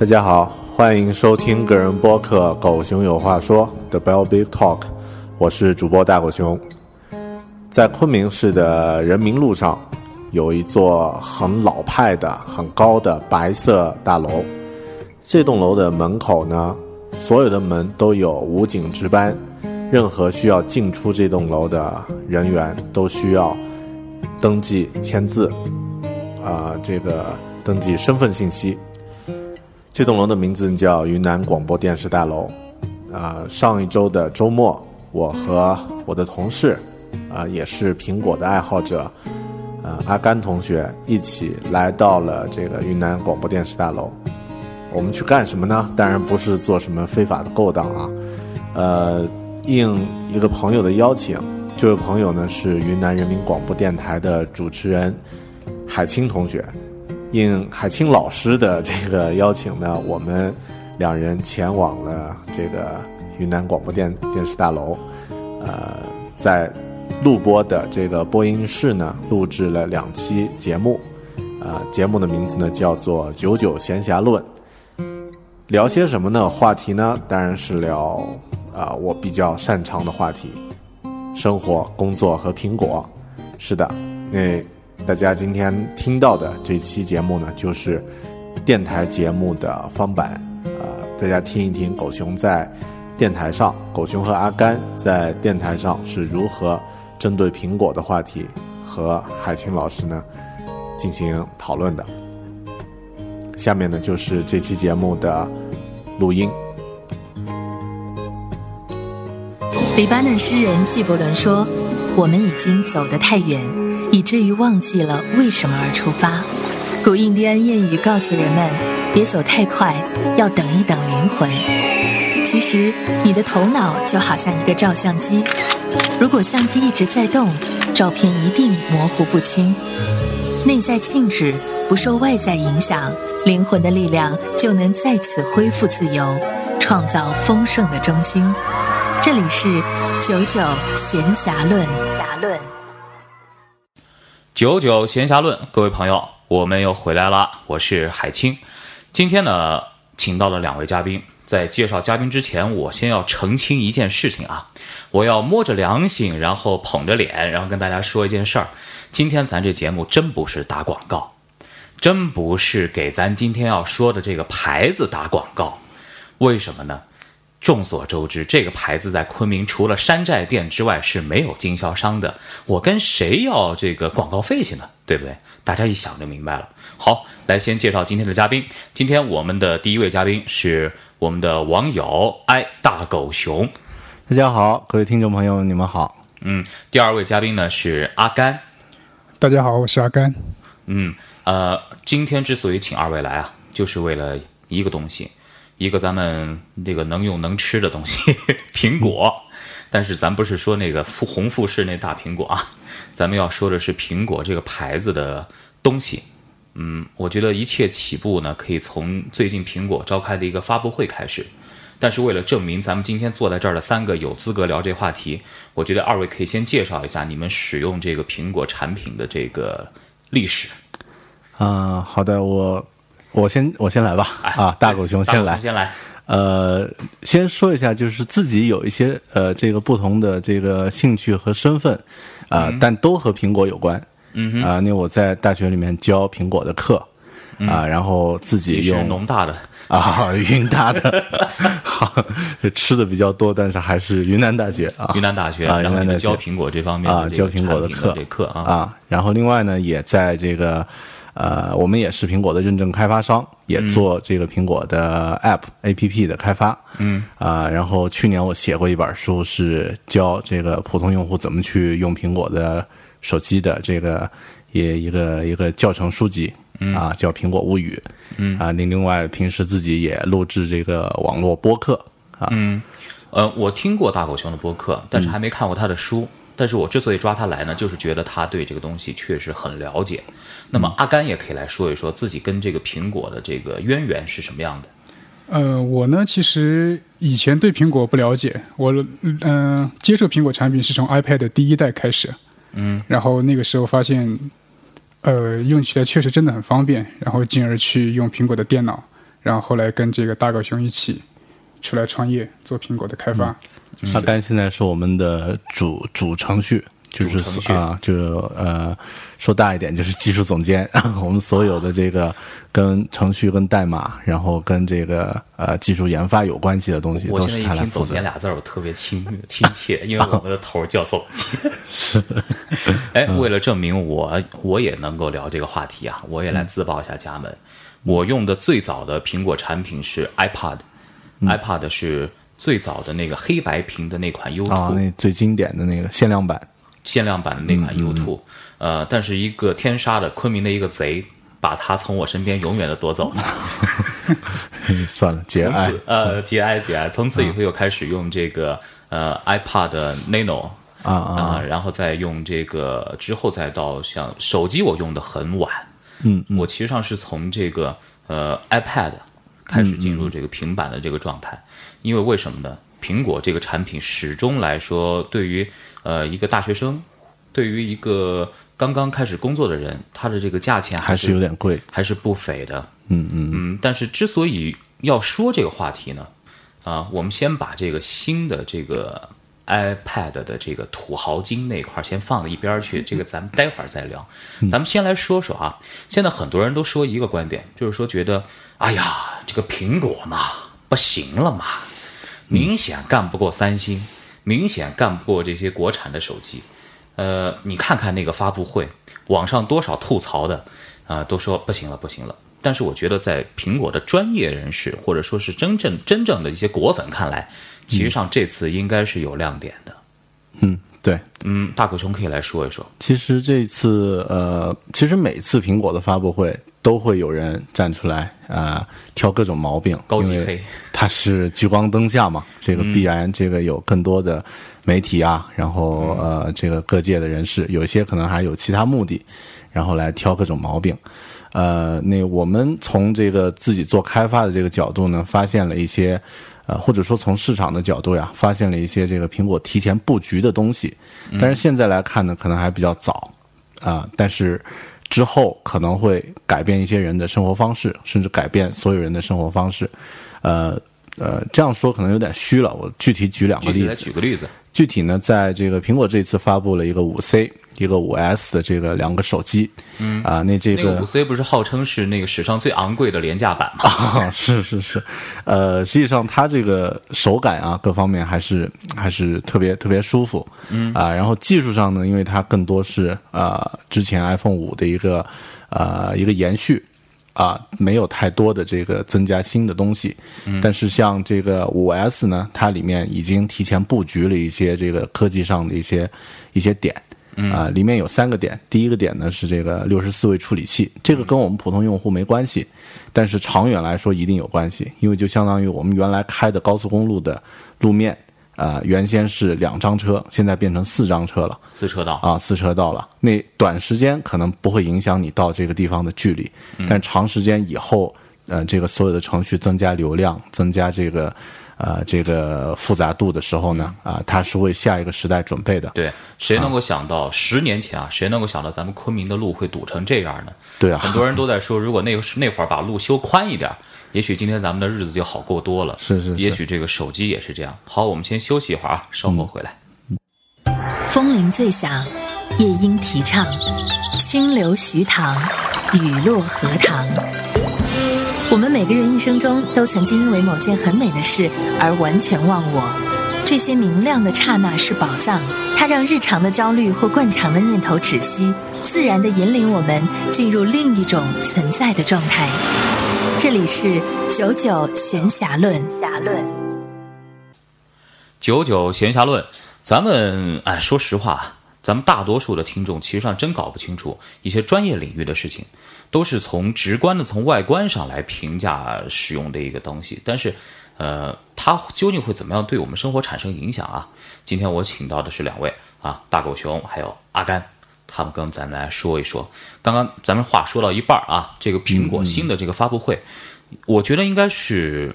大家好，欢迎收听个人播客《狗熊有话说》的 Bell Big Talk，我是主播大狗熊。在昆明市的人民路上，有一座很老派的、很高的白色大楼。这栋楼的门口呢，所有的门都有武警值班，任何需要进出这栋楼的人员都需要登记签字，啊，这个登记身份信息。这栋楼的名字叫云南广播电视大楼。啊，上一周的周末，我和我的同事，啊，也是苹果的爱好者，呃，阿甘同学一起来到了这个云南广播电视大楼。我们去干什么呢？当然不是做什么非法的勾当啊。呃，应一个朋友的邀请，这位朋友呢是云南人民广播电台的主持人海清同学。应海清老师的这个邀请呢，我们两人前往了这个云南广播电电视大楼，呃，在录播的这个播音室呢，录制了两期节目，呃，节目的名字呢叫做《九九闲暇论》，聊些什么呢？话题呢，当然是聊啊我比较擅长的话题，生活、工作和苹果。是的，那。大家今天听到的这期节目呢，就是电台节目的方版。呃，大家听一听狗熊在电台上，狗熊和阿甘在电台上是如何针对苹果的话题和海清老师呢进行讨论的。下面呢就是这期节目的录音。黎巴嫩诗人纪伯伦说：“我们已经走得太远。”以至于忘记了为什么而出发。古印第安谚语告诉人们：别走太快，要等一等灵魂。其实，你的头脑就好像一个照相机，如果相机一直在动，照片一定模糊不清。内在静止，不受外在影响，灵魂的力量就能再次恢复自由，创造丰盛的中心。这里是九九闲暇论。九九闲暇论，各位朋友，我们又回来了。我是海清，今天呢，请到了两位嘉宾。在介绍嘉宾之前，我先要澄清一件事情啊，我要摸着良心，然后捧着脸，然后跟大家说一件事儿。今天咱这节目真不是打广告，真不是给咱今天要说的这个牌子打广告。为什么呢？众所周知，这个牌子在昆明除了山寨店之外是没有经销商的。我跟谁要这个广告费去呢？对不对？大家一想就明白了。好，来先介绍今天的嘉宾。今天我们的第一位嘉宾是我们的网友爱大狗熊。大家好，各位听众朋友，你们好。嗯，第二位嘉宾呢是阿甘。大家好，我是阿甘。嗯，呃，今天之所以请二位来啊，就是为了一个东西。一个咱们这个能用能吃的东西，苹果，但是咱不是说那个富红富士那大苹果啊，咱们要说的是苹果这个牌子的东西。嗯，我觉得一切起步呢，可以从最近苹果召开的一个发布会开始。但是为了证明咱们今天坐在这儿的三个有资格聊这话题，我觉得二位可以先介绍一下你们使用这个苹果产品的这个历史。啊、好的，我我先我先来吧。哎啊，大狗熊先来。先来。呃，先说一下，就是自己有一些呃这个不同的这个兴趣和身份，啊、但都和苹果有关。嗯啊、那我在大学里面教苹果的课，啊、然后自己你是用农大的，啊，云大的，好，吃的比较多，但是还是云南大学啊，云南大学，啊，云南教苹果这方面啊，教苹果产品课。这课啊，啊，然后另外呢，也在这个呃，我们也是苹果的认证开发商，也做这个苹果的 App、APP 的开发，嗯啊，然后去年我写过一本书，是教这个普通用户怎么去用苹果的手机的这个也一个一个教程书籍。嗯啊，叫《苹果物语》。嗯啊，您另外，平时自己也录制这个网络播客啊。嗯，呃，我听过大狗熊的播客，但是还没看过他的书。但是我之所以抓他来呢，就是觉得他对这个东西确实很了解。那么阿甘也可以来说一说自己跟这个苹果的这个渊源是什么样的。呃，我呢其实以前对苹果不了解，我嗯、呃接触苹果产品是从 iPad 第一代开始，嗯，然后那个时候发现，呃，用起来确实真的很方便，然后进而去用苹果的电脑，然后后来跟这个大狗熊一起出来创业做苹果的开发。阿甘现在是我们的主主程序，就是啊，就呃说大一点就是技术总监。我们所有的这个跟程序、跟代码，然后跟这个呃技术研发有关系的东西，我都是现在一听“总监”。俩字儿，我特别亲亲切，因为我们的头叫总监。是，哎，为了证明我我也能够聊这个话题啊，我也来自报一下家门。我用的最早的苹果产品是 iPad，iPad、是最早的那个黑白屏的那款 U2，、啊，那最经典的那个限量版，限量版的那款 U2，、呃，但是一个天杀的昆明的一个贼，把它从我身边永远的夺走了。算了，节哀。呃节哀节哀，从此以后又开始用这个呃 iPad Nano 啊啊。啊，然后再用这个之后再到像手机，我用的很晚，嗯，我其实上是从这个呃 iPad 开始进入这个平板的这个状态，因为为什么呢？苹果这个产品始终来说，对于呃一个大学生，对于一个刚刚开始工作的人，它的这个价钱还是有点贵。还是不菲的。嗯嗯嗯，但是之所以要说这个话题呢，啊，我们先把这个新的这个 iPad 的这个土豪金那块儿先放到一边儿去，这个咱们待会儿再聊。咱们先来说说啊，现在很多人都说一个观点，就是说觉得，哎呀，这个苹果嘛不行了嘛，明显干不过三星，明显干不过这些国产的手机。呃，你看看那个发布会，网上多少吐槽的，啊、都说不行了，不行了。但是我觉得，在苹果的专业人士或者说是真正真正的一些果粉看来，其实上这次应该是有亮点的。嗯，对。嗯，大狗熊可以来说一说。其实这次呃，其实每次苹果的发布会都会有人站出来啊、呃挑各种毛病，高级黑 它是聚光灯下嘛，这个必然这个有更多的媒体啊，然后呃这个各界的人士，有一些可能还有其他目的，然后来挑各种毛病。呃，那我们从这个自己做开发的这个角度呢，发现了一些，呃，或者说从市场的角度呀，发现了一些这个苹果提前布局的东西。但是现在来看呢，可能还比较早啊、但是之后可能会改变一些人的生活方式，甚至改变所有人的生活方式。呃呃，这样说可能有点虚了，我具体举两个具体来例子。举个例子。具体呢，在这个苹果这次发布了一个五 C、一个五 S 的这个两个手机，嗯。啊，那这个五 C 不是号称是那个史上最昂贵的廉价版吗？啊，是是是，呃，实际上它这个手感啊，各方面还是还是特别特别舒服，嗯。啊，然后技术上呢，因为它更多是啊、之前 iPhone 五的一个啊一个延续。啊，没有太多的这个增加新的东西，但是像这个五 S 呢，它里面已经提前布局了一些这个科技上的一些一些点，啊、里面有三个点。第一个点呢是这个六十四位处理器，这个跟我们普通用户没关系，但是长远来说一定有关系，因为就相当于我们原来开的高速公路的路面，呃，原先是两张车，现在变成四张车了。四车道。啊，四车道了。那短时间可能不会影响你到这个地方的距离，但长时间以后，呃，这个所有的程序增加流量，增加这个呃这个复杂度的时候呢，啊，它是为下一个时代准备的。对，谁能够想到十年前啊，谁能够想到咱们昆明的路会堵成这样呢？对啊，很多人都在说，如果那个那会儿把路修宽一点，也许今天咱们的日子就好过多了。是是是也许这个手机也是这样。好，我们先休息一会儿啊，稍后回来。风铃最响，夜莺啼唱，清流徐塘，雨落荷塘。每个人一生中都曾经因为某件很美的事而完全忘我。这些明亮的刹那是宝藏，它让日常的焦虑或惯常的念头止息，自然地引领我们进入另一种存在的状态。这里是九九闲暇论。暇论。九九闲暇论，咱们哎，说实话，咱们大多数的听众其实上真搞不清楚一些专业领域的事情，都是从直观的从外观上来评价使用的一个东西。但是，呃，它究竟会怎么样对我们生活产生影响啊？今天我请到的是两位啊，大狗熊还有阿甘，他们跟咱们来说一说。刚刚咱们话说到一半啊，这个苹果新的这个发布会，我觉得应该是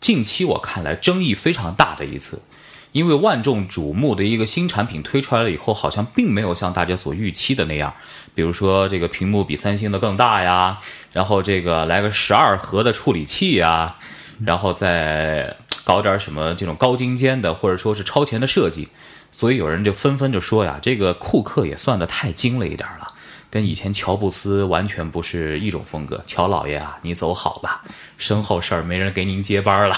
近期我看来争议非常大的一次。因为万众瞩目的一个新产品推出来了以后，好像并没有像大家所预期的那样，比如说这个屏幕比三星的更大呀，然后这个来个十二核的处理器呀，然后再搞点什么这种高精尖的或者说是超前的设计，所以有人就纷纷就说呀，这个库克也算得太精了一点了，跟以前乔布斯完全不是一种风格。乔老爷啊，你走好吧，身后事儿没人给您接班了，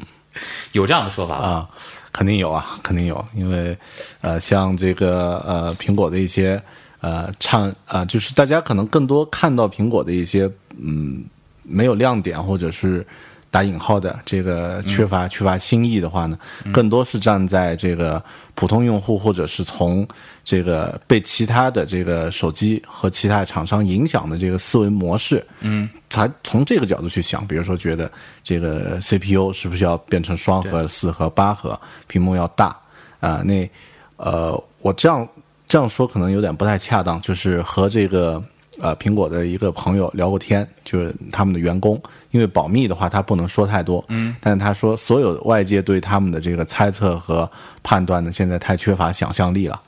有这样的说法吗？啊，肯定有啊，肯定有，因为呃，像这个呃，苹果的一些呃唱啊、就是大家可能更多看到苹果的一些嗯没有亮点或者是打引号的这个缺乏、缺乏新意的话呢，更多是站在这个普通用户或者是从这个被其他的这个手机和其他厂商影响的这个思维模式，嗯，才从这个角度去想，比如说觉得这个 CPU 是不是要变成双核、四核、八核，屏幕要大啊、那呃，我这样这样说可能有点不太恰当，就是和这个呃苹果的一个朋友聊过天，就是他们的员工，因为保密的话他不能说太多，嗯，但是他说所有外界对他们的这个猜测和判断呢，现在太缺乏想象力了。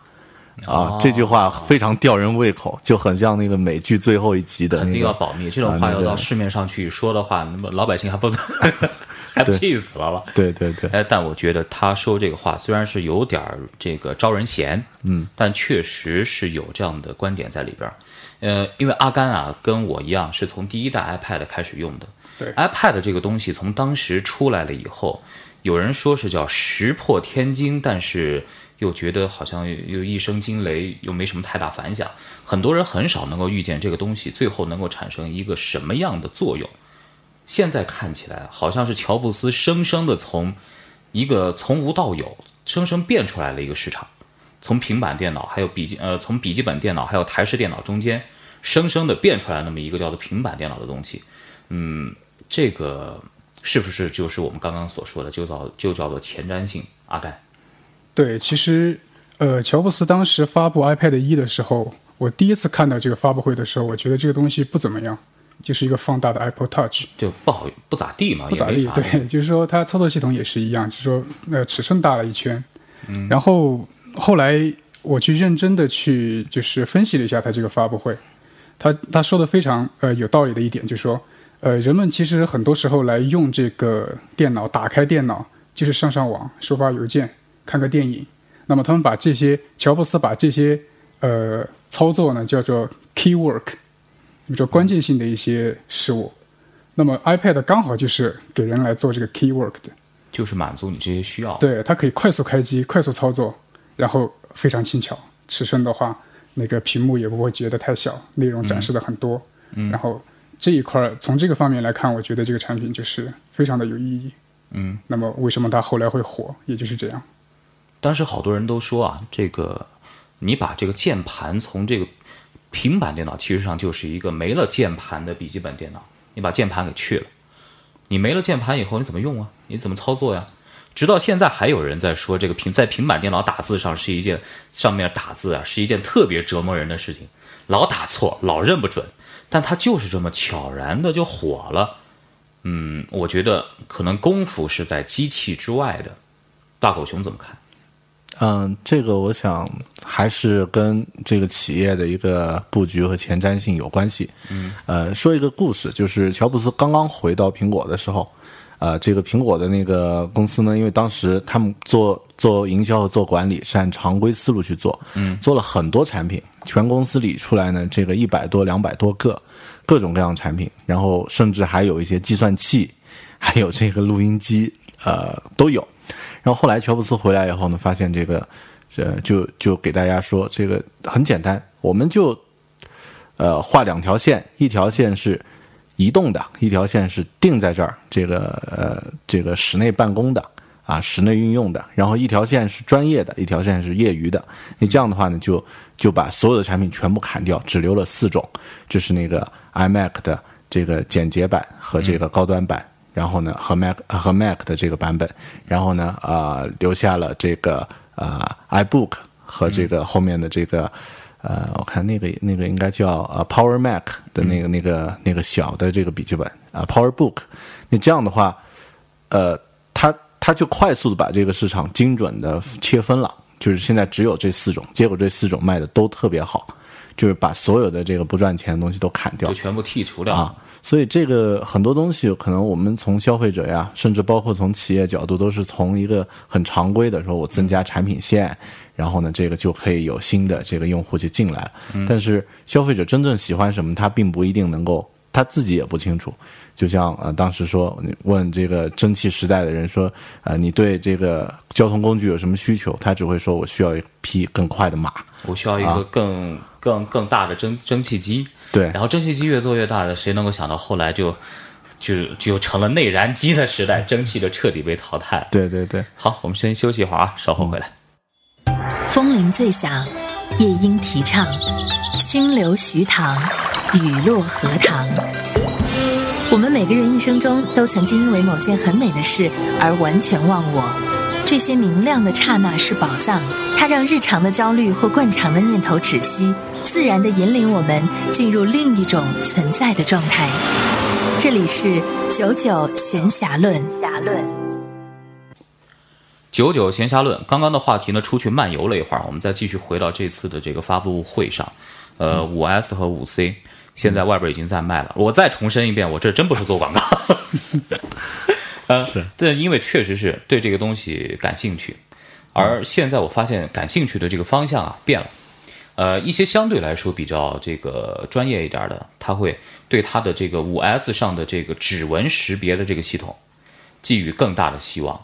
啊，这句话非常吊人胃口，就很像那个美剧最后一集的、那个，肯定要保密，这种话要到市面上去说的话，那么老百姓还不 还不气死了吧？对对对，哎，但我觉得他说这个话虽然是有点儿这个招人嫌，嗯，但确实是有这样的观点在里边儿。呃，因为阿甘啊跟我一样是从第一代 iPad 开始用的，对，iPad 这个东西从当时出来了以后，有人说是叫石破天惊，但是又觉得好像又一声惊雷，又没什么太大反响。很多人很少能够预见这个东西最后能够产生一个什么样的作用。现在看起来好像是乔布斯生生的从一个从无到有，生生变出来了一个市场，从平板电脑还有笔记呃从笔记本电脑还有台式电脑中间，生生的变出来那么一个叫做平板电脑的东西。嗯，这个是不是就是我们刚刚所说的，就叫就叫做前瞻性？阿甘，对，其实，呃，乔布斯当时发布 iPad 一的时候，我第一次看到这个发布会的时候，我觉得这个东西不怎么样，就是一个放大的 Apple Touch，就不好不咋地嘛，不咋地。对，就是说它操作系统也是一样，就是说呃尺寸大了一圈。嗯。然后后来我去认真的去就是分析了一下他这个发布会，他他说的非常呃有道理的一点就是说，呃人们其实很多时候来用这个电脑，打开电脑就是上上网、收发邮件、看个电影。那么他们把这些乔布斯把这些呃操作呢叫做 key work，比如说关键性的一些事物。那么 iPad 刚好就是给人来做这个 key work 的，就是满足你这些需要。对，它可以快速开机、快速操作，然后非常轻巧。尺寸的话，那个屏幕也不会觉得太小，内容展示的很多。嗯，然后这一块儿从这个方面来看，我觉得这个产品就是非常的有意义。嗯，那么为什么它后来会火，也就是这样。当时好多人都说啊，这个你把这个键盘从这个平板电脑，其实上就是一个没了键盘的笔记本电脑，你把键盘给去了，你没了键盘以后，你怎么用啊？你怎么操作呀？直到现在还有人在说，这个平在平板电脑打字上是一件上面打字啊是一件特别折磨人的事情，老打错，老认不准，但它就是这么悄然的就火了。嗯，我觉得可能功夫是在机器之外的。大狗熊怎么看？嗯，这个我想还是跟这个企业的一个布局和前瞻性有关系。嗯，呃，说一个故事，就是乔布斯刚刚回到苹果的时候，呃，这个苹果的那个公司呢，因为当时他们做做营销和做管理是按常规思路去做，嗯，做了很多产品，全公司理出来呢，这个一百多、两百多个各种各样的产品，然后甚至还有一些计算器，还有这个录音机，呃，都有。然后后来乔布斯回来以后呢，发现这个，呃，就就给大家说，这个很简单，我们就，呃，画两条线，一条线是移动的，一条线是定在这儿，这个呃，这个室内办公的啊，室内运用的，然后一条线是专业的，一条线是业余的。你这样的话呢，就就把所有的产品全部砍掉，只留了四种，就是那个 iMac 的这个简洁版和这个高端版。然后呢，和 Mac 和 Mac 的这个版本，然后呢，呃，留下了这个呃 iBook 和这个后面的这个呃，我看那个那个应该叫呃 Power Mac 的那个那个那个小的这个笔记本啊 Power Book。那这样的话，呃，它它就快速的把这个市场精准的切分了，就是现在只有这四种，结果这四种卖的都特别好，就是把所有的这个不赚钱的东西都砍掉，就全部剔除掉啊。所以这个很多东西，可能我们从消费者呀，甚至包括从企业角度，都是从一个很常规的说，我增加产品线，然后呢，这个就可以有新的这个用户就进来了。但是消费者真正喜欢什么，他并不一定能够，他自己也不清楚。就像呃，当时说问这个蒸汽时代的人说，呃，你对这个交通工具有什么需求？他只会说我需要一匹更快的马，我需要一个更更更大的蒸蒸汽机。对，然后蒸汽机越做越大的，谁能够想到后来就就就成了内燃机的时代，蒸汽就彻底被淘汰。对对对，好，我们先休息一会儿啊，稍后回来。风铃最响，夜莺啼唱，清流徐塘，雨落荷塘。我们每个人一生中都曾经因为某件很美的事而完全忘我，这些明亮的刹那是宝藏，它让日常的焦虑或惯常的念头止息。自然地引领我们进入另一种存在的状态。这里是九九闲暇论。九九闲暇论。刚刚的话题呢，出去漫游了一会儿，我们再继续回到这次的这个发布会上。呃，五 S 和五 C 现在外边已经在卖了。我再重申一遍，我这真不是做广告。呃，是。但因为确实是对这个东西感兴趣，而现在我发现感兴趣的这个方向啊变了。呃，一些相对来说比较这个专业一点的，他会对他的这个五 S 上的这个指纹识别的这个系统寄予更大的希望，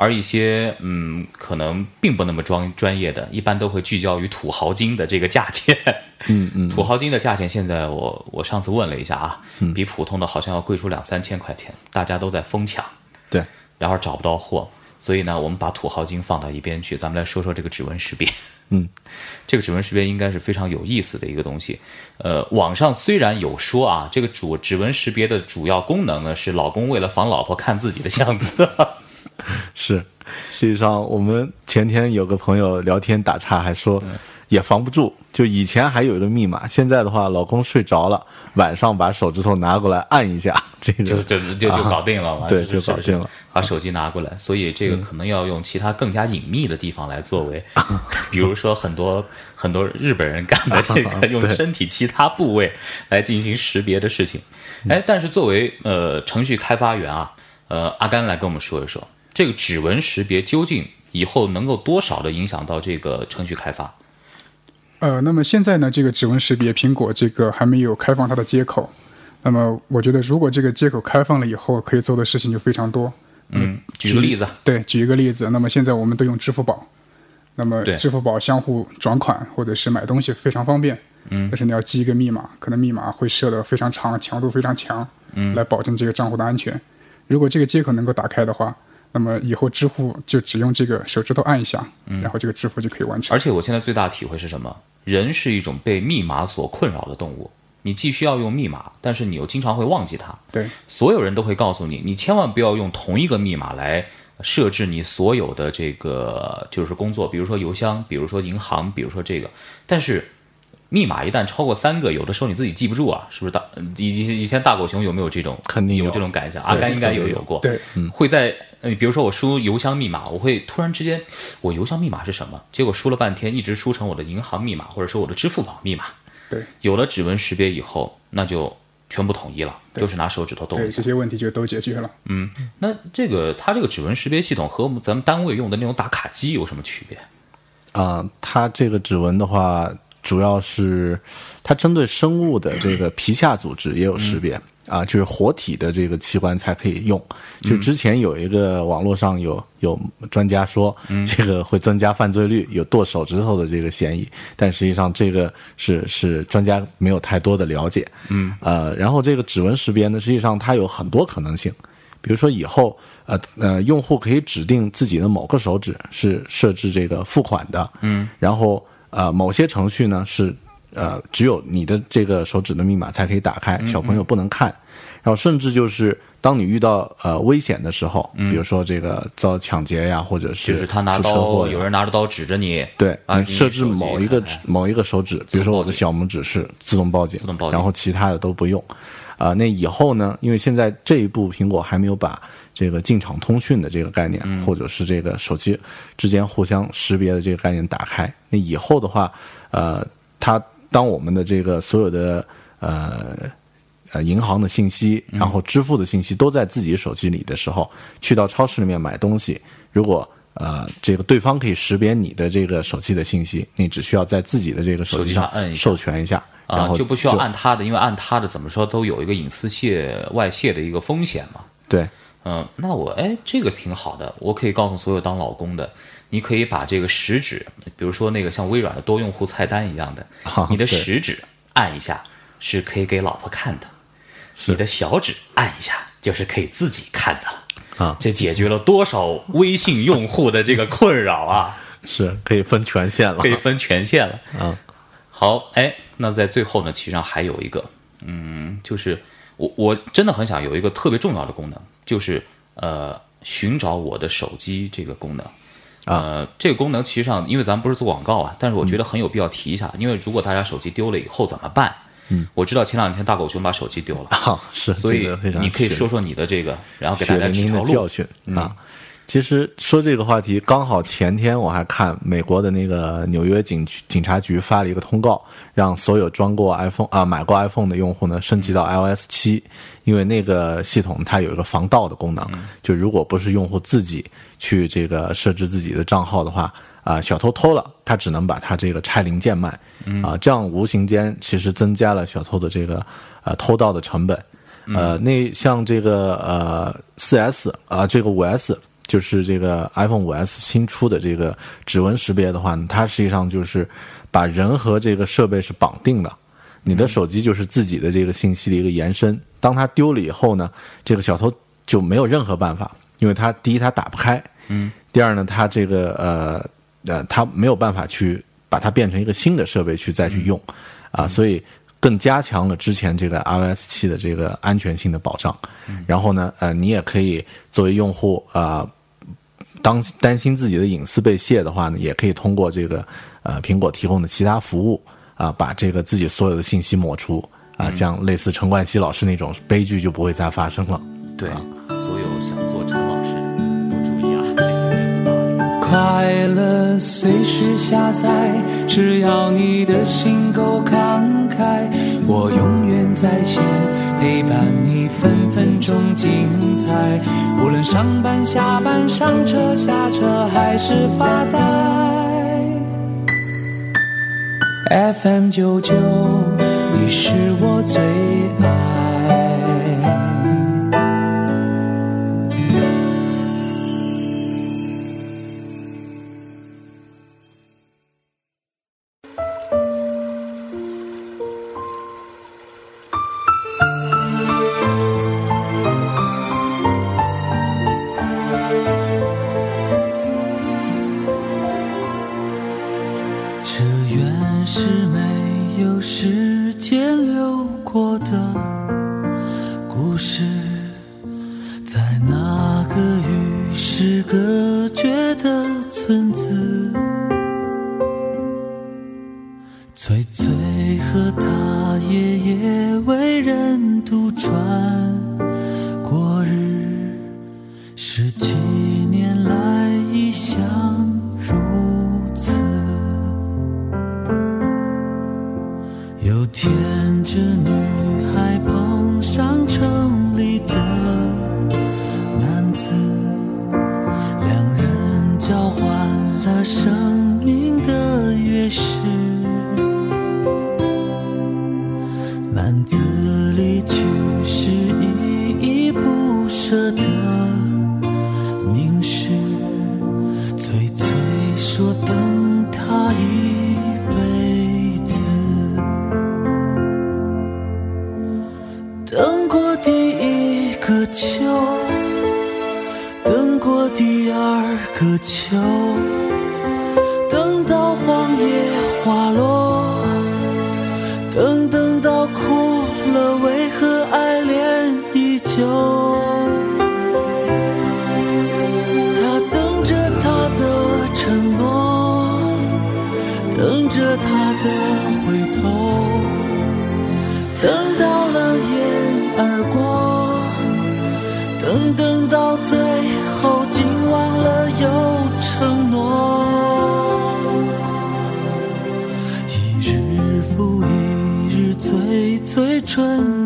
而一些嗯，可能并不那么专专业的，一般都会聚焦于土豪金的这个价钱。嗯嗯，土豪金的价钱现在我我上次问了一下啊，比普通的好像要贵出两三千块钱，大家都在疯抢，对，然后找不到货，所以呢，我们把土豪金放到一边去，咱们来说说这个指纹识别。嗯，这个指纹识别应该是非常有意思的一个东西。呃，网上虽然有说啊，这个主指纹识别的主要功能呢是老公为了防老婆看自己的相子。是，实际上我们前天有个朋友聊天打岔还说。也防不住，就以前还有一个密码，现在的话，老公睡着了，晚上把手指头拿过来按一下，这个就就就就搞定了嘛，对，就搞定了，把手机拿过来，所以这个可能要用其他更加隐秘的地方来作为，比如说很多很多日本人干的这个用身体其他部位来进行识别的事情，哎，但是作为呃程序开发员啊，呃阿甘来跟我们说一说，这个指纹识别究竟以后能够多少的影响到这个程序开发？呃，那么现在呢，这个指纹识别，苹果这个还没有开放它的接口。那么，我觉得如果这个接口开放了以后，可以做的事情就非常多。嗯，举个例子。对，举一个例子。那么现在我们都用支付宝，那么支付宝相互转款或者是买东西非常方便。嗯。但是你要记一个密码，可能密码会设的非常长，强度非常强。嗯。来保证这个账户的安全。如果这个接口能够打开的话。那么以后支付就只用这个手指头按一下，嗯然后这个支付就可以完成。而且我现在最大的体会是什么？人是一种被密码所困扰的动物。你既需要用密码，但是你又经常会忘记它。对，所有人都会告诉你，你千万不要用同一个密码来设置你所有的这个就是工作，比如说邮箱，比如说银行，比如说这个。但是密码一旦超过三个，有的时候你自己记不住啊，是不是大？以以以前大狗熊有没有这种？肯定有有这种感想。阿甘应该有有有过。对，会在呃，比如说我输邮箱密码，我会突然之间，我邮箱密码是什么？结果输了半天，一直输成我的银行密码，或者说我的支付宝密码。对有了指纹识别以后，那就全部统一了，就是拿手指头动对，这。些问题就都解决了。嗯，那这个它这个指纹识别系统和我们咱们单位用的那种打卡机有什么区别？啊、它这个指纹的话，主要是它针对生物的这个皮下组织也有识别。啊，就是活体的这个器官才可以用。就之前有一个网络上有有专家说，这个会增加犯罪率，有剁手指头的这个嫌疑，但实际上这个是是专家没有太多的了解。嗯，呃，然后这个指纹识别呢，实际上它有很多可能性。比如说以后，呃呃，用户可以指定自己的某个手指是设置这个付款的，嗯，然后呃，某些程序呢是呃只有你的这个手指的密码才可以打开，小朋友不能看，然后甚至就是当你遇到呃危险的时候，比如说这个遭抢劫呀，或者是就是他拿出车祸刀，有人拿着刀指着你，对，啊你你设置某一个看看某一个手指，比如说我的小拇指是自动报警，自动报警然后其他的都不用。啊、那以后呢？因为现在这一步苹果还没有把这个进场通讯的这个概念，嗯或者是这个手机之间互相识别的这个概念打开。那以后的话，呃，它当我们的这个所有的呃呃银行的信息，然后支付的信息都在自己手机里的时候，去到超市里面买东西，如果呃这个对方可以识别你的这个手机的信息，你只需要在自己的这个手手机机上授权一下，然啊，后就不需要按他的，因为按他的怎么说都有一个隐私泄外泄的一个风险嘛。对嗯，那我哎，这个挺好的，我可以告诉所有当老公的，你可以把这个食指，比如说那个像微软的多用户菜单一样的，啊你的食指按一下是可以给老婆看的，是你的小指按一下就是可以自己看的了。啊这解决了多少微信用户的这个困扰啊！是可以分权限了可以分权限了。啊好，哎，那在最后呢，其实上还有一个，嗯，就是我我真的很想有一个特别重要的功能，就是呃，寻找我的手机这个功能。呃，这个功能其实上，因为咱们不是做广告啊，但是我觉得很有必要提一下，因为如果大家手机丢了以后怎么办？嗯，我知道前两天大狗熊把手机丢了，啊是，所以你可以说说你的这个，然后给大家指条路。啊。其实说这个话题，刚好前天我还看美国的那个纽约警局警察局发了一个通告，让所有装过 iPhone 啊买过 iPhone 的用户呢升级到 iOS 七，因为那个系统它有一个防盗的功能，就如果不是用户自己去这个设置自己的账号的话。啊，小偷偷了，他只能把他这个拆零件卖，啊，这样无形间其实增加了小偷的这个呃偷盗的成本，呃，那像这个呃四 S 啊、这个五 S 就是这个 iPhone 五 S 新出的这个指纹识别的话呢，它实际上就是把人和这个设备是绑定的，你的手机就是自己的这个信息的一个延伸。当它丢了以后呢，这个小偷就没有任何办法，因为它第一它打不开，嗯，第二呢，它这个呃呃它没有办法去把它变成一个新的设备去再去用，啊，所以更加强了之前这个 iOS 七的这个安全性的保障。然后呢，呃，你也可以作为用户啊。呃当担心自己的隐私被泄的话呢，也可以通过这个呃苹果提供的其他服务啊、把这个自己所有的信息抹除啊，这样类似陈冠希老师那种悲剧就不会再发生了。对，所有想做陈老师的都注意啊，这期节目到这里快乐随时下载，只要你的心够慷慨，我永远在前，陪伴你分分钟精彩。无论上班下班、上车下车，还是发呆。FM 九九，你是我最爱。等过第二个秋，春。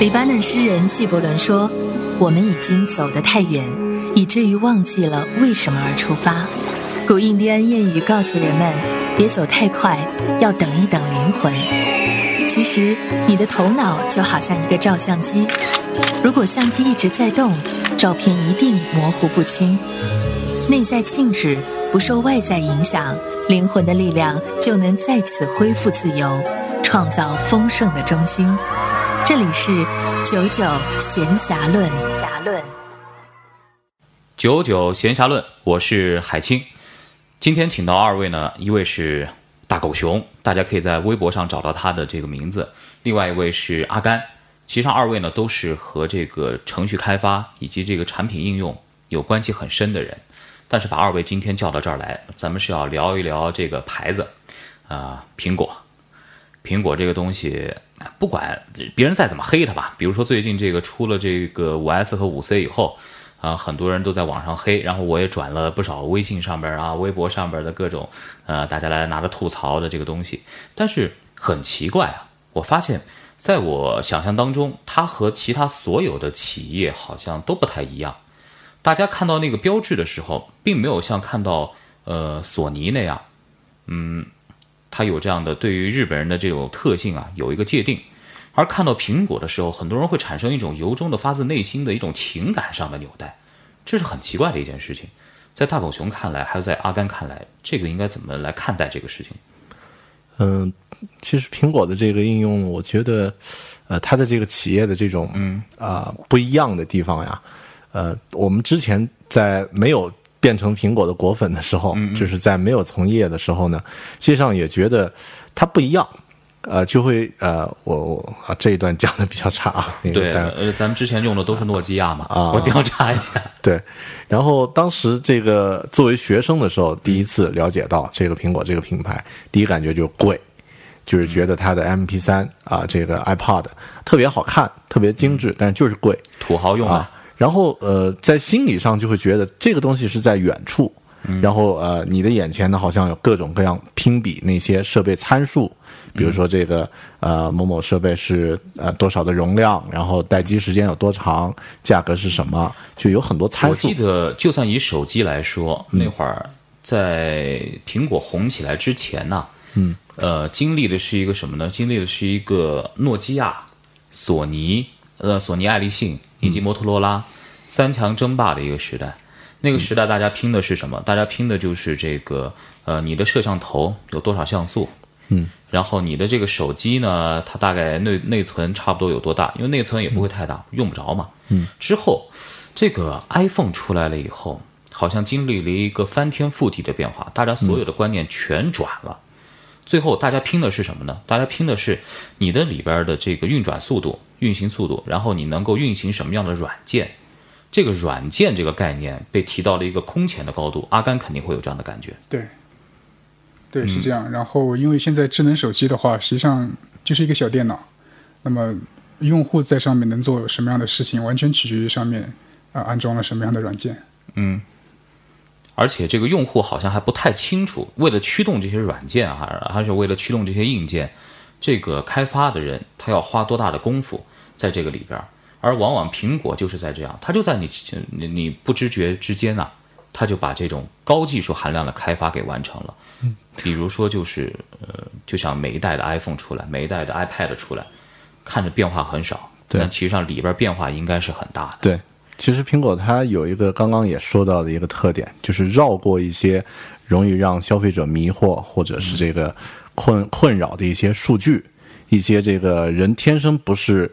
黎巴嫩诗人纪伯伦说：“我们已经走得太远，以至于忘记了为什么而出发。”古印第安谚语告诉人们：“别走太快，要等一等灵魂。”其实，你的头脑就好像一个照相机，如果相机一直在动，照片一定模糊不清。内在静止，不受外在影响，灵魂的力量就能再次恢复自由，创造丰盛的中心。这里是九九闲暇论。侠论。九九闲暇论，我是海清。今天请到二位呢，一位是大狗熊，大家可以在微博上找到他的这个名字；另外一位是阿甘，其实上二位呢都是和这个程序开发以及这个产品应用有关系很深的人，但是把二位今天叫到这儿来，咱们是要聊一聊这个牌子，啊、苹果。苹果这个东西，不管别人再怎么黑它吧，比如说最近这个出了这个五 S 和五 C 以后，啊、很多人都在网上黑，然后我也转了不少微信上边啊、微博上边的各种，呃，大家来拿着吐槽的这个东西。但是很奇怪啊，我发现，在我想象当中，它和其他所有的企业好像都不太一样。大家看到那个标志的时候，并没有像看到呃索尼那样，嗯，它有这样的对于日本人的这种特性啊，有一个界定。而看到苹果的时候，很多人会产生一种由衷的、发自内心的一种情感上的纽带，这是很奇怪的一件事情。在大狗熊看来，还有在阿甘看来，这个应该怎么来看待这个事情？嗯，其实苹果的这个应用，我觉得，呃，它的这个企业的这种嗯啊、不一样的地方呀，呃，我们之前在没有变成苹果的果粉的时候，就是在没有从业的时候呢，实际上也觉得它不一样。呃，就会呃，我我啊这一段讲的比较差啊，那个对，但呃，咱们之前用的都是诺基亚嘛，啊我调查一下。对，然后当时这个作为学生的时候，第一次了解到这个苹果这个品牌，第一感觉就是贵，就是觉得它的 MP 三啊，这个 iPod 特别好看，特别精致，但是就是贵土豪用啊。然后呃，在心理上就会觉得这个东西是在远处，然后呃，你的眼前呢好像有各种各样拼比那些设备参数。比如说这个呃某某设备是呃多少的容量，然后待机时间有多长，价格是什么，就有很多参数我记。得，就算以手机来说，那会儿在苹果红起来之前呢，嗯，呃，经历的是一个什么呢？经历的是一个诺基亚、索尼、呃，索尼爱立信以及摩托罗拉、三强争霸的一个时代。那个时代，大家拼的是什么？大家拼的就是这个，呃，你的摄像头有多少像素？嗯，然后你的这个手机呢，它大概内内存差不多有多大？因为内存也不会太大，用不着嘛。嗯，之后这个 iPhone 出来了以后，好像经历了一个翻天覆地的变化，大家所有的观念全转了。最后大家拼的是什么呢？大家拼的是你的里边的这个运转速度、运行速度，然后你能够运行什么样的软件。这个软件这个概念被提到了一个空前的高度，阿甘肯定会有这样的感觉。对，对，是这样。然后，因为现在智能手机的话，实际上就是一个小电脑，那么用户在上面能做什么样的事情，完全取决于上面啊、安装了什么样的软件。嗯，而且这个用户好像还不太清楚，为了驱动这些软件啊，还是为了驱动这些硬件，这个开发的人他要花多大的功夫在这个里边儿。而往往苹果就是在这样，它就在你你你不知觉之间呐、它就把这种高技术含量的开发给完成了。嗯，比如说就是呃，就像每一代的 iPhone 出来，每一代的 iPad 出来，看着变化很少，但其实上里边变化应该是很大的。对，其实苹果它有一个刚刚也说到的一个特点，就是绕过一些容易让消费者迷惑或者是这个困困扰的一些数据，一些这个人天生不是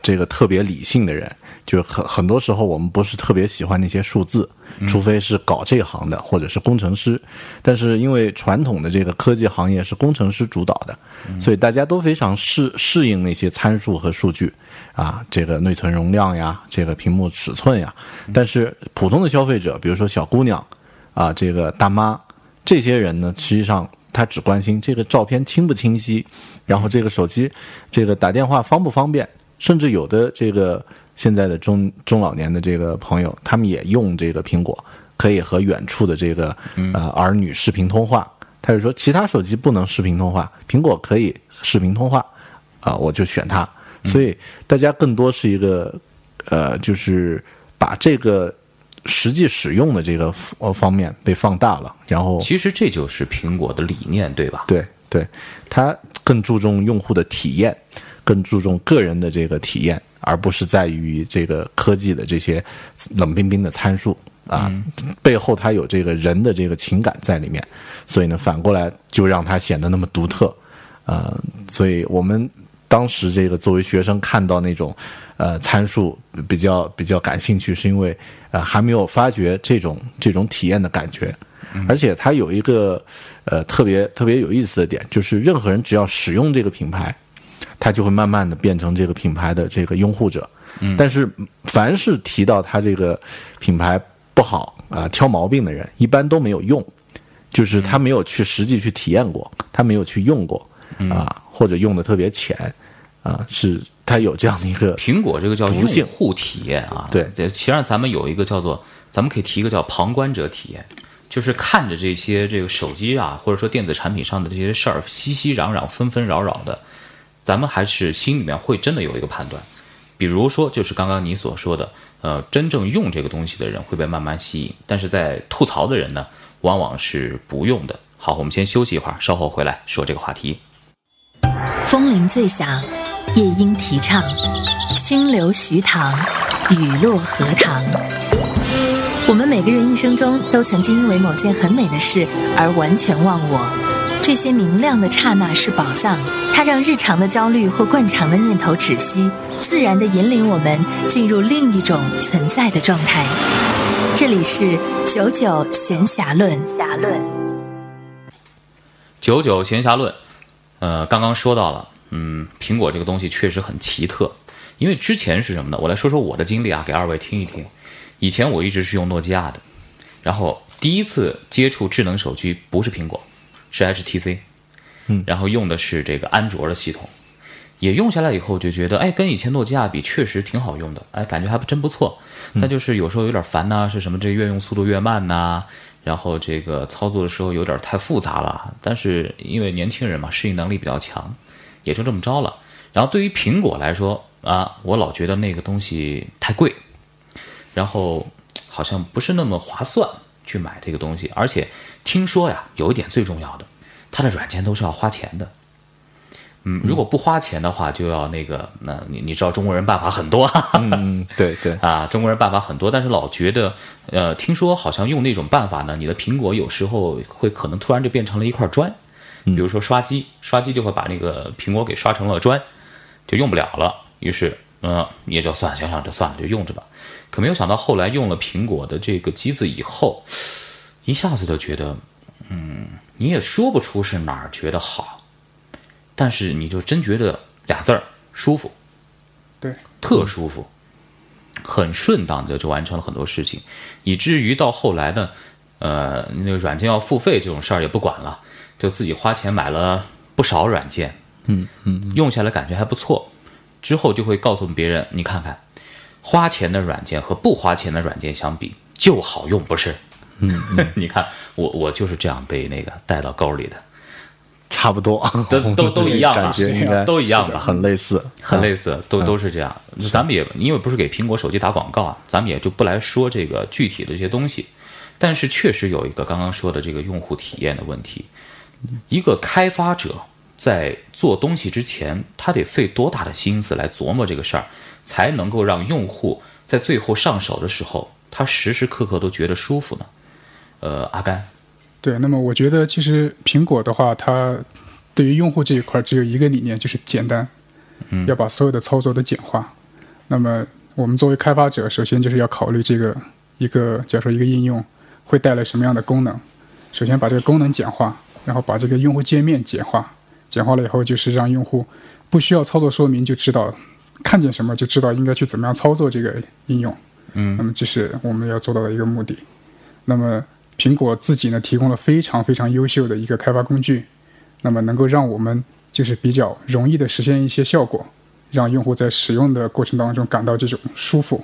这个特别理性的人，就是很很多时候我们不是特别喜欢那些数字，除非是搞这行的或者是工程师。但是因为传统的这个科技行业是工程师主导的，所以大家都非常适适应那些参数和数据啊，这个内存容量呀，这个屏幕尺寸呀。但是普通的消费者，比如说小姑娘啊，这个大妈，这些人呢，实际上他只关心这个照片清不清晰，然后这个手机这个打电话方不方便，甚至有的这个现在的中中老年的这个朋友，他们也用这个苹果，可以和远处的这个呃儿女视频通话。他就说其他手机不能视频通话，苹果可以视频通话，啊、我就选它。所以大家更多是一个呃，就是把这个实际使用的这个呃方面被放大了，然后其实这就是苹果的理念，对吧？对对，它更注重用户的体验，更注重个人的这个体验，而不是在于这个科技的这些冷冰冰的参数啊，背后它有这个人的这个情感在里面，所以呢，反过来就让它显得那么独特，呃，所以我们当时这个作为学生看到那种呃参数比较比较感兴趣，是因为呃还没有发觉这种这种体验的感觉。而且它有一个呃特别特别有意思的点，就是任何人只要使用这个品牌，他就会慢慢的变成这个品牌的这个拥护者。嗯，但是凡是提到他这个品牌不好啊、挑毛病的人，一般都没有用，就是他没有去实际去体验过，他没有去用过啊，或者用的特别浅啊，是他有这样的一个苹果这个叫用户体验啊，对。这其实上咱们有一个叫做，咱们可以提一个叫旁观者体验，就是看着这些这个手机啊，或者说电子产品上的这些事儿熙熙攘攘、纷纷扰扰的，咱们还是心里面会真的有一个判断。比如说，就是刚刚你所说的，呃，真正用这个东西的人会被慢慢吸引，但是在吐槽的人呢，往往是不用的。好，我们先休息一会儿，稍后回来说这个话题。风铃最响，夜莺啼唱，清流徐塘，雨落荷塘。我们每个人一生中都曾经因为某件很美的事而完全忘我。这些明亮的刹那是宝藏，它让日常的焦虑或惯常的念头止息，自然地引领我们进入另一种存在的状态。这里是九九闲暇论。暇论。九九闲暇论，呃，刚刚说到了，嗯，苹果这个东西确实很奇特，因为之前是什么呢？我来说说我的经历啊，给二位听一听。以前我一直是用诺基亚的，然后第一次接触智能手机不是苹果，是 HTC，嗯然后用的是这个安卓的系统，也用下来以后就觉得，哎，跟以前诺基亚比确实挺好用的，哎，感觉还真不错。但就是有时候有点烦呐、是什么这越用速度越慢呐、然后这个操作的时候有点太复杂了。但是因为年轻人嘛，适应能力比较强，也就这么着了。然后对于苹果来说啊，我老觉得那个东西太贵，然后好像不是那么划算去买这个东西。而且听说呀，有一点最重要的，它的软件都是要花钱的。嗯，如果不花钱的话，就要那个，那你你知道中国人办法很多，嗯，对对，啊，中国人办法很多，但是老觉得，呃，听说好像用那种办法呢，你的苹果有时候会可能突然就变成了一块砖，比如说刷机，刷机就会把那个苹果给刷成了砖，就用不了了。于是，嗯、也就算了，想想就算了，就用着吧。可没有想到后来用了苹果的这个机子以后，一下子就觉得，嗯，你也说不出是哪儿觉得好，但是你就真觉得俩字儿舒服。对，特舒服，很顺当的就完成了很多事情，以至于到后来呢，呃，那个软件要付费这种事儿也不管了，就自己花钱买了不少软件，嗯嗯，用下来感觉还不错，之后就会告诉别人，你看看，花钱的软件和不花钱的软件相比就好用，不是？嗯，你看我我就是这样被那个带到沟里的，差不多，都都都 一样吧感觉应该都一样吧很类似，很类似，都都是这样。咱们也因为不是给苹果手机打广告啊，咱们也就不来说这个具体的这些东西。但是确实有一个刚刚说的这个用户体验的问题，一个开发者在做东西之前，他得费多大的心思来琢磨这个事儿，才能够让用户在最后上手的时候，他时时刻刻都觉得舒服呢？呃，阿甘，对，那么我觉得其实苹果的话，它对于用户这一块只有一个理念，就是简单，嗯要把所有的操作都简化。那么我们作为开发者，首先就是要考虑这个一个，假如说一个应用会带来什么样的功能，首先把这个功能简化，然后把这个用户界面简化，简化了以后就是让用户不需要操作说明就知道看见什么就知道应该去怎么样操作这个应用。嗯那么这是我们要做到的一个目的。那么苹果自己呢提供了非常非常优秀的一个开发工具，那么能够让我们就是比较容易的实现一些效果，让用户在使用的过程当中感到这种舒服。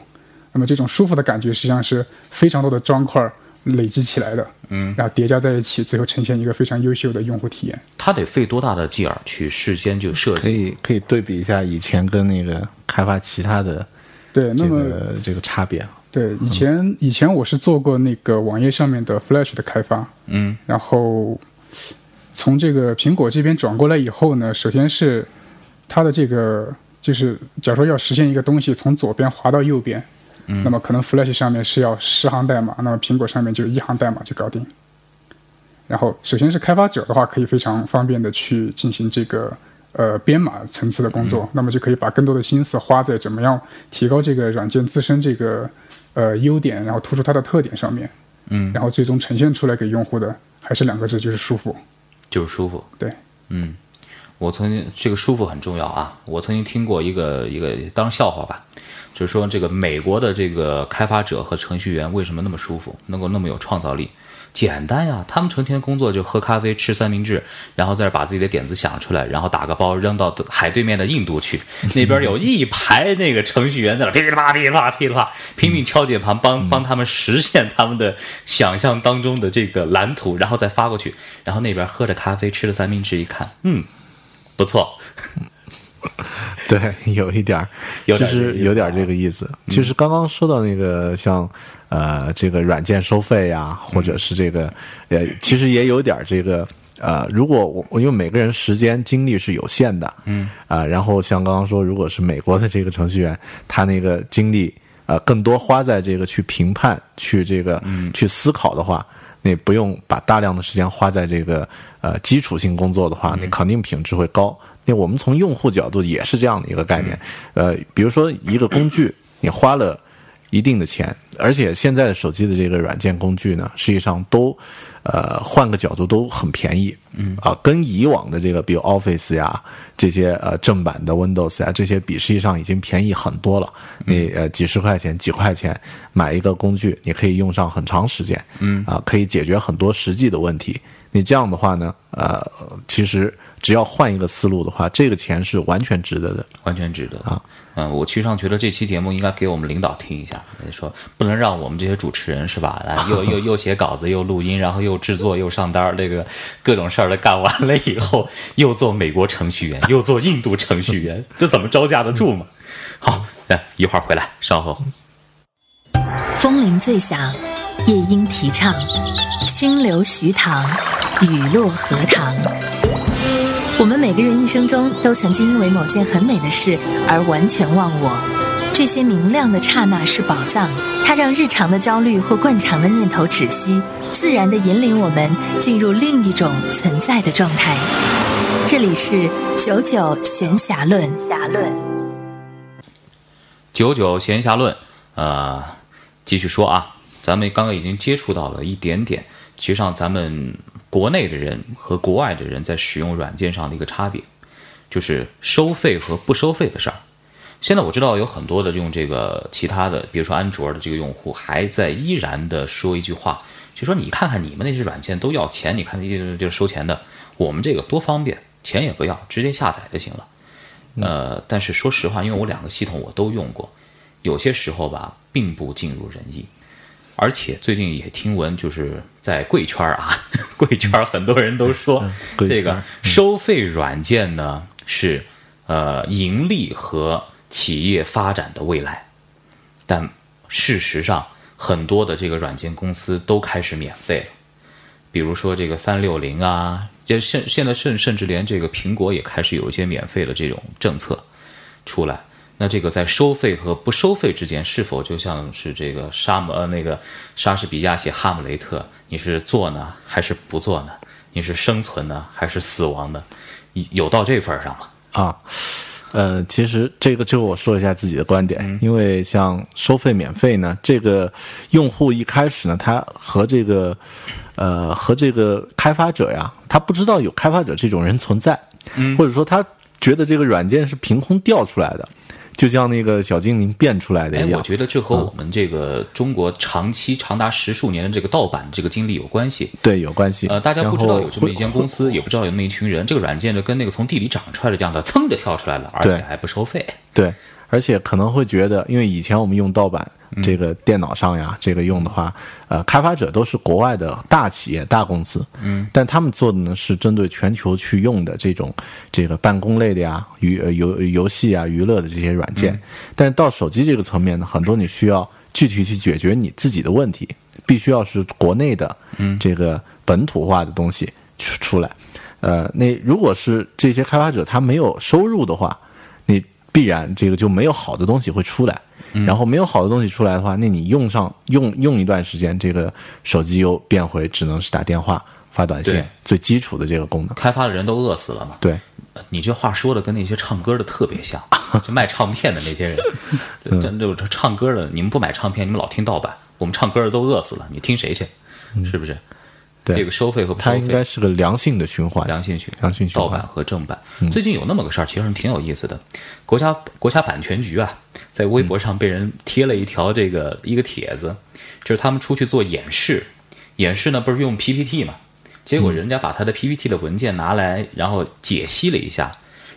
那么这种舒服的感觉实际上是非常多的砖块累积起来的，嗯，然后叠加在一起，最后呈现一个非常优秀的用户体验。他得费多大的劲儿去事先就设可计？以可以对比一下以前跟那个开发其他的对，那这么个这个差别。对以前以前我是做过那个网页上面的 Flash 的开发，嗯然后从这个苹果这边转过来以后呢，首先是它的这个就是，假如说要实现一个东西从左边滑到右边，嗯，那么可能 Flash 上面是要十行代码，那么苹果上面就一行代码就搞定。然后，首先是开发者的话，可以非常方便的去进行这个呃编码层次的工作，那么就可以把更多的心思花在怎么样提高这个软件自身这个呃优点，然后突出它的特点上面，嗯，然后最终呈现出来给用户的还是两个字，就是舒服。就是舒服。对，嗯，我曾经这个舒服很重要啊。我曾经听过一个一个当笑话吧，就是说这个美国的这个开发者和程序员为什么那么舒服，能够那么有创造力？简单呀，他们成天工作就喝咖啡、吃三明治，然后在这把自己的点子想出来，然后打个包扔到海对面的印度去，那边有一排那个程序员在那噼里啪啦、噼里啪啦、噼里啪啦拼命敲键盘，帮帮他们实现他们的想象当中的这个蓝图，然后再发过去。然后那边喝着咖啡、吃着三明治，一看，嗯，不错。对，有一点儿，就有点这个意思是有点儿这个意思。其实刚刚说到那个像呃这个软件收费呀，或者是这个呃，其实也有点儿这个呃，如果我我因为每个人时间精力是有限的，嗯啊、然后像刚刚说，如果是美国的这个程序员，他那个精力呃更多花在这个去评判、去这个、去思考的话。那不用把大量的时间花在这个呃基础性工作的话，你肯定品质会高。那我们从用户角度也是这样的一个概念，呃，比如说一个工具，你花了一定的钱，而且现在的手机的这个软件工具呢，实际上都，呃，换个角度都很便宜，嗯。啊，跟以往的这个比如 Office 呀这些呃正版的 Windows 呀这些比，实际上已经便宜很多了。你呃几十块钱、几块钱买一个工具，你可以用上很长时间，嗯。啊，可以解决很多实际的问题。你这样的话呢，呃，其实只要换一个思路的话，这个钱是完全值得的。完全值得啊。嗯，我其实上觉得这期节目应该给我们领导听一下，说不能让我们这些主持人是吧，来又 又又写稿子，又录音，然后又制作，又上单儿，这个各种事儿都干完了以后，又做美国程序员，又做印度程序员，这怎么招架得住嘛？好，来一会儿回来，稍后。风铃最响，夜莺啼唱，清流徐塘，雨落荷塘。我们每个人一生中都曾经因为某件很美的事而完全忘我。这些明亮的刹那是宝藏，它让日常的焦虑或惯常的念头止息，自然地引领我们进入另一种存在的状态。这里是九九闲暇论。暇论。九九闲暇论，呃，继续说啊，咱们刚刚已经接触到了一点点，其实上咱们国内的人和国外的人在使用软件上的一个差别，就是收费和不收费的事儿。现在我知道有很多的用这个其他的，比如说安卓的这个用户，还在依然的说一句话，就说你看看你们那些软件都要钱，你看这就是收钱的，我们这个多方便，钱也不要，直接下载就行了。呃，但是说实话，因为我两个系统我都用过，有些时候吧，并不尽如人意。而且最近也听闻，就是在贵圈儿啊，贵圈儿很多人都说，这个收费软件呢是呃盈利和企业发展的未来，但事实上，很多的这个软件公司都开始免费了。比如说这个三六零啊，这现现在甚甚至连这个苹果也开始有一些免费的这种政策出来。那这个在收费和不收费之间，是否就像是这个沙姆呃那个莎士比亚写《哈姆雷特》，你是做呢还是不做呢？你是生存呢还是死亡呢？有有到这份儿上吗？啊，呃，其实这个就我说一下自己的观点，因为像收费免费呢，这个用户一开始呢，他和这个呃和这个开发者呀，他不知道有开发者这种人存在，嗯，或者说他觉得这个软件是凭空调出来的，就像那个小精灵变出来的哎，一样。我觉得这和我们这个中国长期长达十数年的这个盗版这个经历有关系。对，有关系。呃，大家不知道有这么一间公司，也不知道有那么一群人，这个软件就跟那个从地里长出来的这样的，噌就跳出来了，而且还不收费。对，而且可能会觉得，因为以前我们用盗版，嗯。这个电脑上呀，这个用的话，呃，开发者都是国外的大企业、大公司，嗯，但他们做的呢是针对全球去用的这种这个办公类的呀、娱呃游游戏啊、娱乐的这些软件，嗯。但是到手机这个层面呢，很多你需要具体去解决你自己的问题，必须要是国内的，嗯，这个本土化的东西出出来。呃，那如果是这些开发者他没有收入的话，你必然这个就没有好的东西会出来。然后没有好的东西出来的话，那你用上用用一段时间，这个手机又变回只能是打电话、发短信最基础的这个功能。开发的人都饿死了嘛。对，呃你这话说的跟那些唱歌的特别像，就卖唱片的那些人，嗯真就是唱歌的，你们不买唱片，你们老听盗版，我们唱歌的都饿死了，你听谁去？是不是？对这个收费和不收费，它应该是个良性的循环。良性循良性循环盗版和正版。最近有那么个事儿，其实挺有意思的。国家国家版权局啊，在微博上被人贴了一条这个一个帖子，就是他们出去做演示，演示呢不是用 PPT 嘛，结果人家把他的 PPT 的文件拿来，然后解析了一下，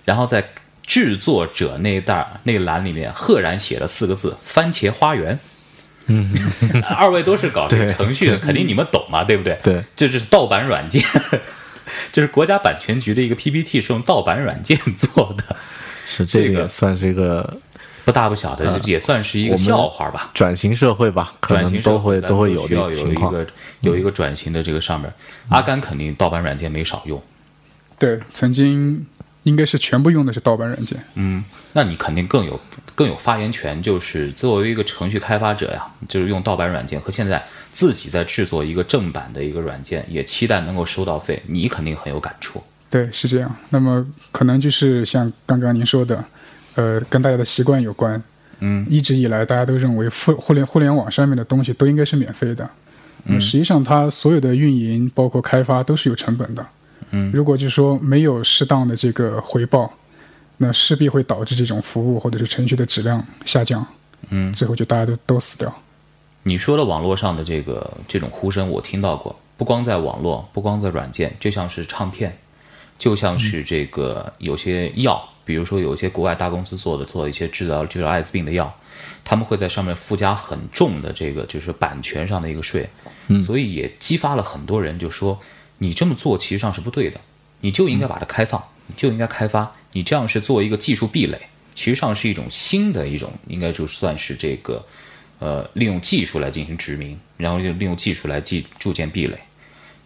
然后在制作者那一袋那栏里面赫然写了四个字“番茄花园”。嗯，二位都是搞这个程序的，肯定你们懂嘛，对。不对？对，这是盗版软件，就是国家版权局的一个 PPT 是用盗版软件做的，是这这个算是一个不大不小的，也算是一个笑话吧。转型社会吧，可转型能都会社会都会有需要有一个有一个转型的这个上面，阿甘肯定盗版软件没少用，对，曾经应该是全部用的是盗版软件。嗯，那你肯定更有更有发言权，就是作为一个程序开发者呀，就是用盗版软件和现在自己在制作一个正版的一个软件，也期待能够收到费，你肯定很有感触。对，是这样。那么可能就是像刚刚您说的，呃，跟大家的习惯有关。嗯，一直以来大家都认为互互联互联网上面的东西都应该是免费的。嗯，实际上它所有的运营包括开发都是有成本的。嗯，如果就是说没有适当的这个回报，那势必会导致这种服务或者是程序的质量下降。嗯，最后就大家都都死掉。你说的网络上的这个这种呼声，我听到过，不光在网络，不光在软件，就像是唱片，就像是这个有些药，比如说有一些国外大公司做的做一些治疗治疗艾滋病的药，他们会在上面附加很重的这个就是版权上的一个税，所以也激发了很多人就说你这么做其实上是不对的，你就应该把它开放，你就应该开发，你这样是做一个技术壁垒，其实上是一种新的一种，应该就算是这个。呃，利用技术来进行殖民，然后又利用技术来建筑建壁垒，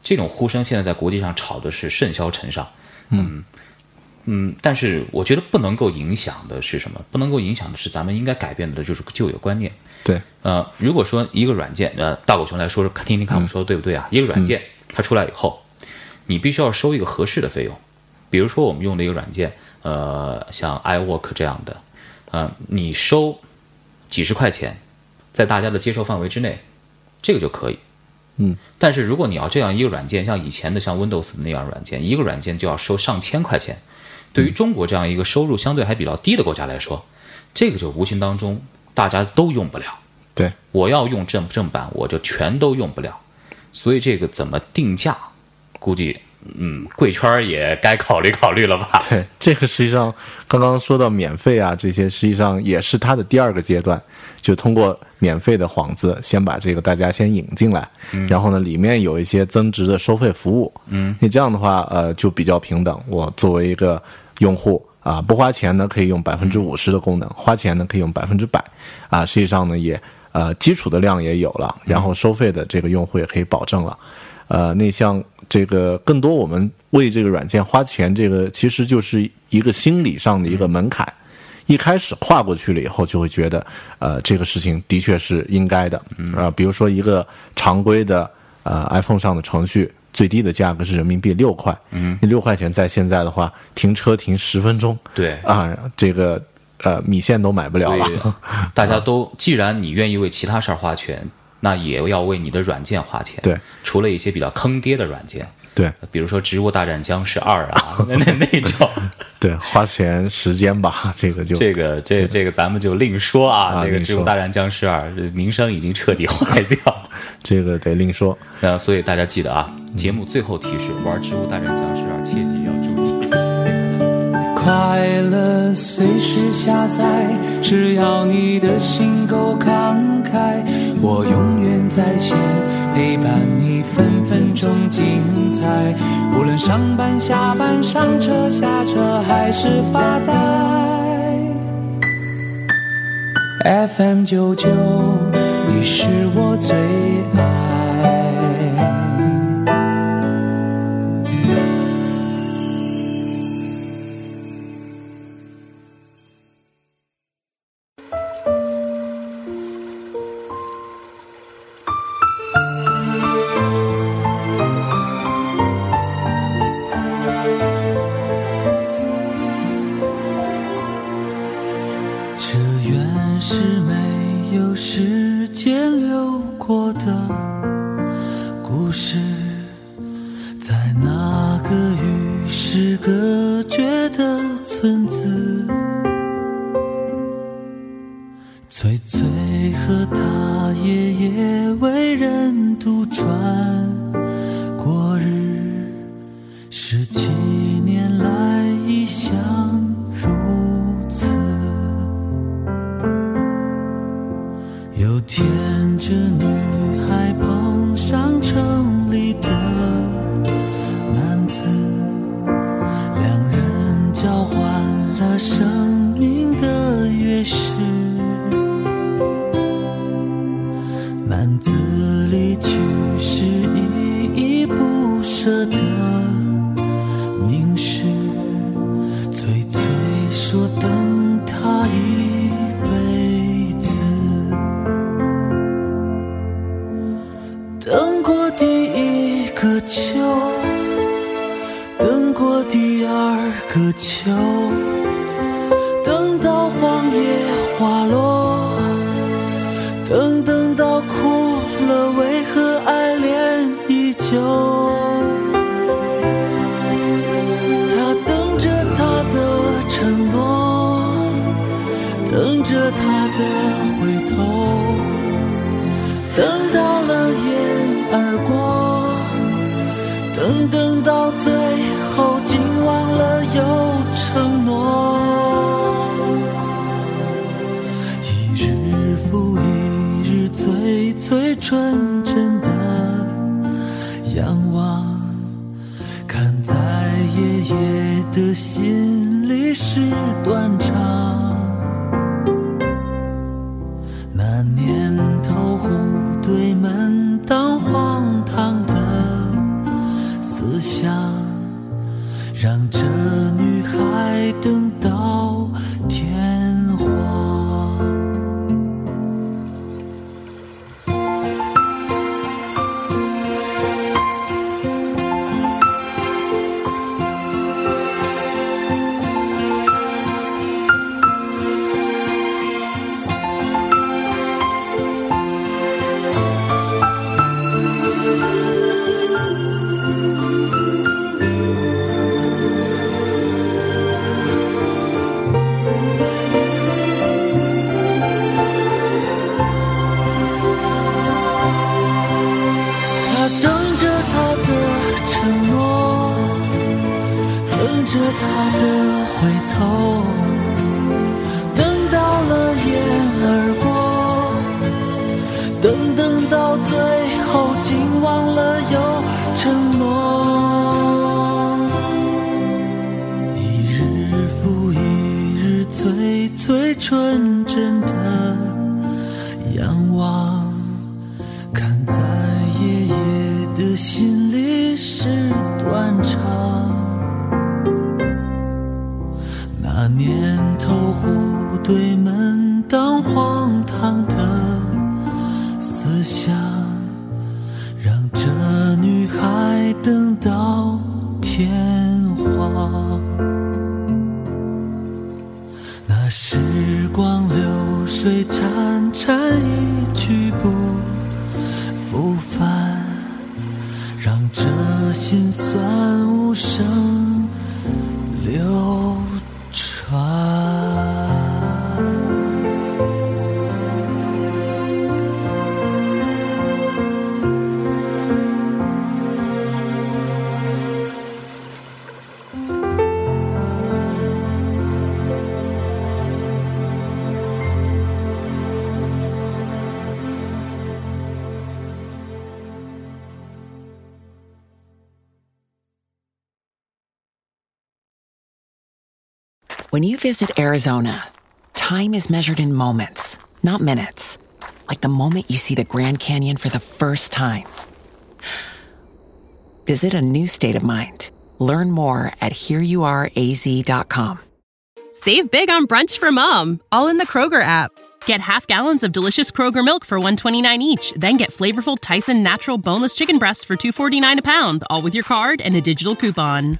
这种呼声现在在国际上吵的是甚嚣尘上。嗯嗯，但是我觉得不能够影响的是什么？不能够影响的是咱们应该改变的就是旧有观念。对，呃，如果说一个软件，呃，大狗熊来说，听听看我说的对不对啊？一个软件它出来以后，你必须要收一个合适的费用。比如说我们用的一个软件，呃，像 iWork 这样的，呃，你收几十块钱。在大家的接受范围之内，这个就可以。嗯，但是如果你要这样一个软件，像以前的像 Windows 的那样软件，一个软件就要收上千块钱。对于中国这样一个收入相对还比较低的国家来说，这个就无形当中大家都用不了。对，我要用正正版，我就全都用不了。所以这个怎么定价，估计嗯，贵圈也该考虑考虑了吧？对，这个实际上刚刚说到免费啊，这些实际上也是它的第二个阶段，就通过免费的幌子，先把这个大家先引进来，然后呢，里面有一些增值的收费服务，嗯，那这样的话，呃，就比较平等。我作为一个用户啊，不花钱呢可以用百分之五十的功能，花钱呢可以用百分之百，啊，实际上呢也呃基础的量也有了，然后收费的这个用户也可以保证了。呃，那像这个更多我们为这个软件花钱，这个其实就是一个心理上的一个门槛。一开始跨过去了以后，就会觉得，呃，这个事情的确是应该的。啊、比如说一个常规的呃 iPhone 上的程序，最低的价格是人民币六块。嗯，那六块钱在现在的话，停车停十分钟。对啊，这个呃米线都买不了了。大家 都，既然你愿意为其他事儿花钱，那也要为你的软件花钱。对，除了一些比较坑爹的软件，对比如说《植物大战僵尸二》啊，那那那种，对，花钱时间吧，这个就这个这这个咱们就另说啊。这个《植物大战僵尸二》这名声已经彻底 坏掉。这个得另说。那，所以大家记得啊，节目最后提示：玩《植物大战僵尸二》切记要注意。快乐随时下载，只要你的心够慷慨，我永远在线，陪伴你分分钟精彩。无论上班下班、上车下车，还是发呆。FM 九九，你是我最爱。是在那个与世隔最最纯真的仰望，看在爷爷的心里是断肠。荒唐的思想，visit Arizona, time is measured in moments, not minutes. Like the moment you see the Grand Canyon for the first time. Visit a new state of mind. Learn more at hereyouareaz.com. Save big on brunch for mom, all in the Kroger app. Get half gallons of delicious Kroger milk for 129 each, then get flavorful Tyson natural boneless chicken breasts for 249 a pound, all with your card and a digital coupon.